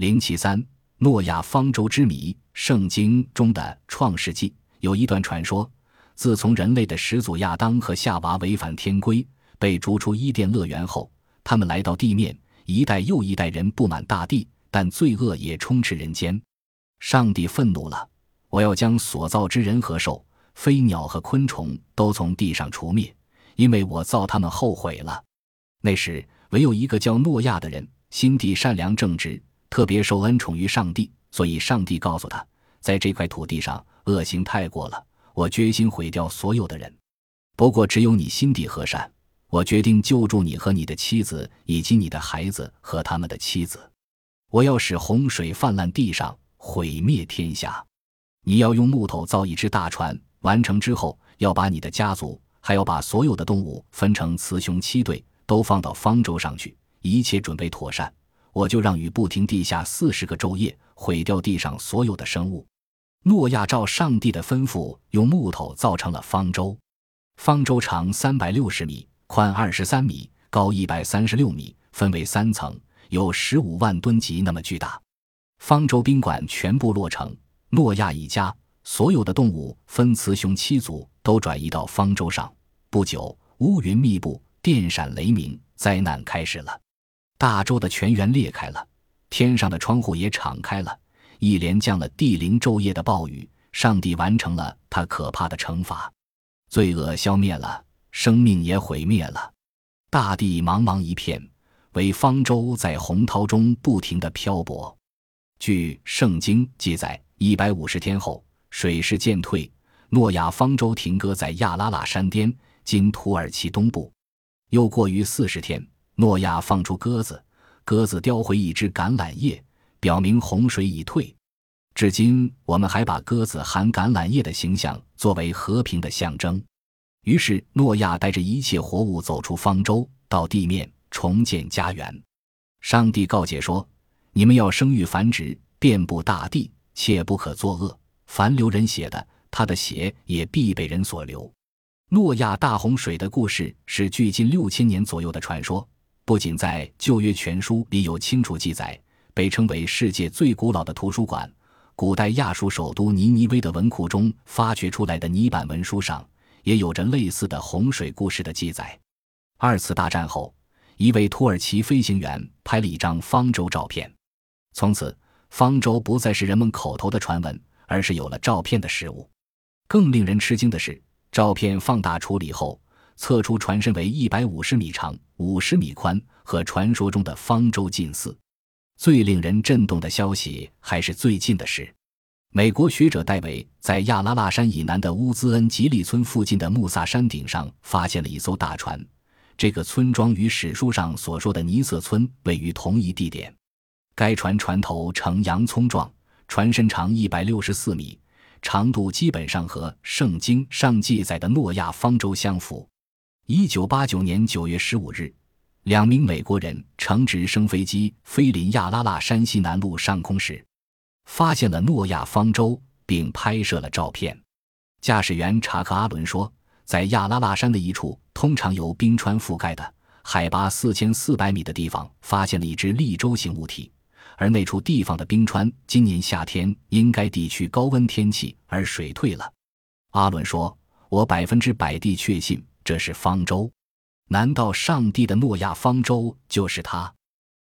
零七三，诺亚方舟之谜。圣经中的创世纪有一段传说：自从人类的始祖亚当和夏娃违反天规，被逐出伊甸乐园后，他们来到地面，一代又一代人布满大地，但罪恶也充斥人间。上帝愤怒了，我要将所造之人和兽、飞鸟和昆虫都从地上除灭，因为我造他们后悔了。那时，唯有一个叫诺亚的人，心地善良正直，特别受恩宠于上帝，所以上帝告诉他，在这块土地上恶行太过了，我决心毁掉所有的人。不过，只有你心地和善，我决定救助你和你的妻子以及你的孩子和他们的妻子。我要使洪水泛滥地上。毁灭天下，你要用木头造一只大船。完成之后，要把你的家族，还要把所有的动物分成雌雄七对，都放到方舟上去。一切准备妥善，我就让雨不停地下四十个昼夜，毁掉地上所有的生物。诺亚照上帝的吩咐，用木头造成了方舟。方舟长三百六十米，宽二十三米，高一百三十六米，分为三层，有十五万吨级那么巨大。方舟宾馆全部落成，诺亚一家所有的动物分雌雄七组都转移到方舟上。不久，乌云密布，电闪雷鸣，灾难开始了。大洲的泉源裂开了，天上的窗户也敞开了，一连降了地灵昼夜的暴雨。上帝完成了他可怕的惩罚，罪恶消灭了，生命也毁灭了，大地茫茫一片，唯方舟在洪涛中不停地漂泊。据圣经记载，一百五十天后，水势渐退，诺亚方舟停搁在亚拉腊山巅（今土耳其东部）。又过于四十天，诺亚放出鸽子，鸽子叼回一只橄榄叶，表明洪水已退。至今，我们还把鸽子含橄榄叶的形象作为和平的象征。于是，诺亚带着一切活物走出方舟，到地面重建家园。上帝告诫说。你们要生育繁殖，遍布大地，切不可作恶。凡流人血的，他的血也必被人所流。诺亚大洪水的故事是距今六千年左右的传说，不仅在《旧约全书》里有清楚记载，被称为世界最古老的图书馆——古代亚述首都尼尼微的文库中发掘出来的泥板文书上，也有着类似的洪水故事的记载。二次大战后，一位土耳其飞行员拍了一张方舟照片。从此，方舟不再是人们口头的传闻，而是有了照片的实物。更令人吃惊的是，照片放大处理后，测出船身为一百五十米长、五十米宽，和传说中的方舟近似。最令人震动的消息还是最近的事：美国学者戴维在亚拉腊山以南的乌兹恩吉利村附近的穆萨山顶上发现了一艘大船。这个村庄与史书上所说的尼瑟村位于同一地点。该船船头呈洋葱状，船身长一百六十四米，长度基本上和圣经上记载的诺亚方舟相符。一九八九年九月十五日，两名美国人乘直升飞机飞临亚拉腊山西南路上空时，发现了诺亚方舟，并拍摄了照片。驾驶员查克·阿伦说，在亚拉腊山的一处通常由冰川覆盖的海拔四千四百米的地方，发现了一只立舟形物体。而那处地方的冰川，今年夏天因该地区高温天气而水退了。阿伦说：“我百分之百地确信这是方舟。难道上帝的诺亚方舟就是他？”